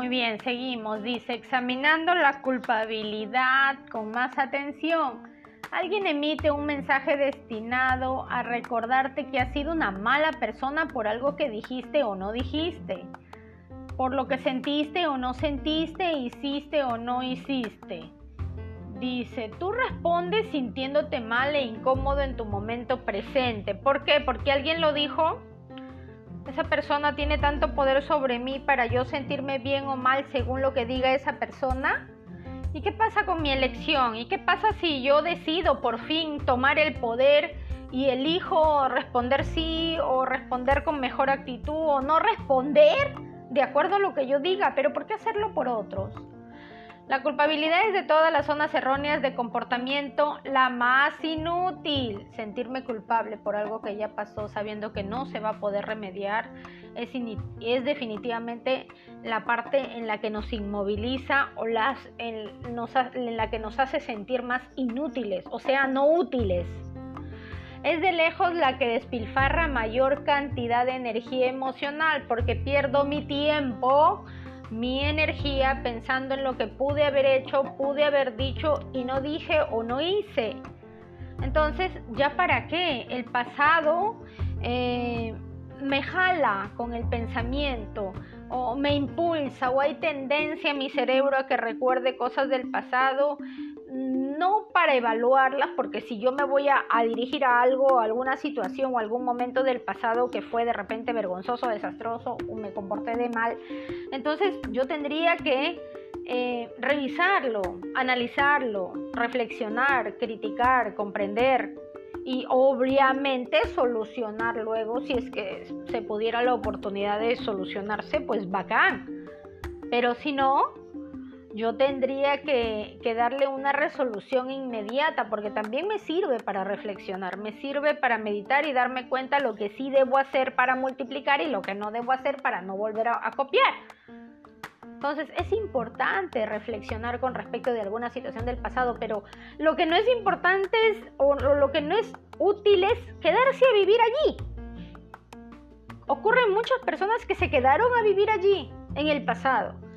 Muy bien, seguimos. Dice, examinando la culpabilidad con más atención. Alguien emite un mensaje destinado a recordarte que has sido una mala persona por algo que dijiste o no dijiste, por lo que sentiste o no sentiste, hiciste o no hiciste. Dice, tú respondes sintiéndote mal e incómodo en tu momento presente. ¿Por qué? Porque alguien lo dijo. Esa persona tiene tanto poder sobre mí para yo sentirme bien o mal según lo que diga esa persona. ¿Y qué pasa con mi elección? ¿Y qué pasa si yo decido por fin tomar el poder y elijo responder sí o responder con mejor actitud o no responder de acuerdo a lo que yo diga? Pero ¿por qué hacerlo por otros? La culpabilidad es de todas las zonas erróneas de comportamiento la más inútil. Sentirme culpable por algo que ya pasó sabiendo que no se va a poder remediar es, definitivamente la parte en la que nos inmoviliza o las, en la que nos hace sentir más inútiles, o sea, no útiles. Es de lejos la que despilfarra mayor cantidad de energía emocional porque pierdo mi tiempo mi energía pensando en lo que pude haber hecho, pude haber dicho y no dije o no hice. Entonces, ¿ya para qué? El pasado eh, me jala con el pensamiento o me impulsa o hay tendencia en mi cerebro a que recuerde cosas del pasado para evaluarlas, porque si yo me voy a, dirigir a algo, a alguna situación o algún momento del pasado que fue de repente vergonzoso, desastroso o me comporté de mal, entonces yo tendría que eh, revisarlo, analizarlo, reflexionar, criticar, comprender y obviamente solucionar luego si es que se pudiera la oportunidad de solucionarse, pues bacán. Pero si no, yo tendría que, darle una resolución inmediata porque también me sirve para reflexionar, me sirve para meditar y darme cuenta lo que sí debo hacer para multiplicar y lo que no debo hacer para no volver a, copiar. Entonces es importante reflexionar con respecto de alguna situación del pasado, pero lo que no es importante es, o lo que no es útil es quedarse a vivir allí. Ocurren muchas personas que se quedaron a vivir allí en el pasado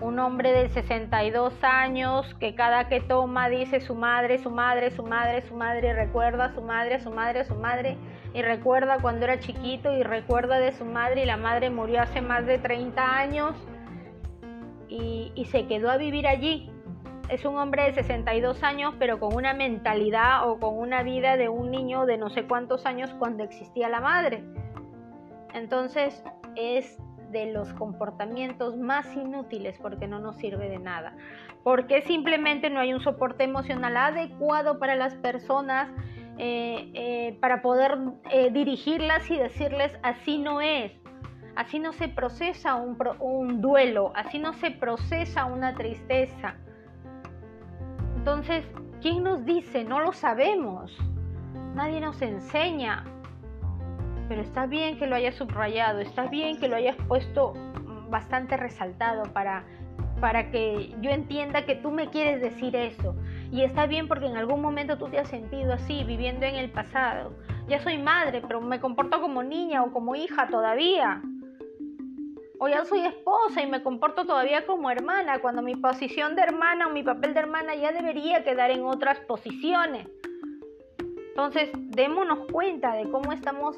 un hombre de 62 años que cada que toma dice su madre, su madre, su madre, su madre, y recuerda a su madre, a su madre, a su madre, y recuerda cuando era chiquito y recuerda de su madre y la madre murió hace más de 30 años y, y se quedó a vivir allí. Es un hombre de 62 años pero con una mentalidad o con una vida de un niño de no sé cuántos años cuando existía la madre. Entonces es de los comportamientos más inútiles porque no nos sirve de nada. Porque simplemente no hay un soporte emocional adecuado para las personas eh, eh, para poder eh, dirigirlas y decirles así no es. Así no se procesa un, un duelo, así no se procesa una tristeza. Entonces, ¿quién nos dice? No lo sabemos. Nadie nos enseña pero está bien que lo hayas subrayado, está bien que lo hayas puesto bastante resaltado para, para que yo entienda que tú me quieres decir eso. Y está bien porque en algún momento tú te has sentido así, viviendo en el pasado. Ya soy madre, pero me comporto como niña o como hija todavía. O ya soy esposa y me comporto todavía como hermana, cuando mi posición de hermana o mi papel de hermana ya debería quedar en otras posiciones. Entonces, démonos cuenta de cómo estamos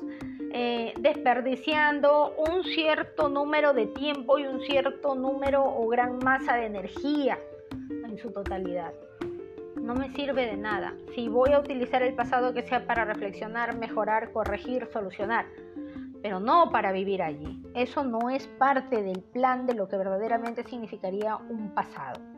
eh, desperdiciando un cierto número de tiempo y un cierto número o gran masa de energía en su totalidad. No me sirve de nada. Si voy a utilizar el pasado que sea para reflexionar, mejorar, corregir, solucionar, pero no para vivir allí. Eso no es parte del plan de lo que verdaderamente significaría un pasado.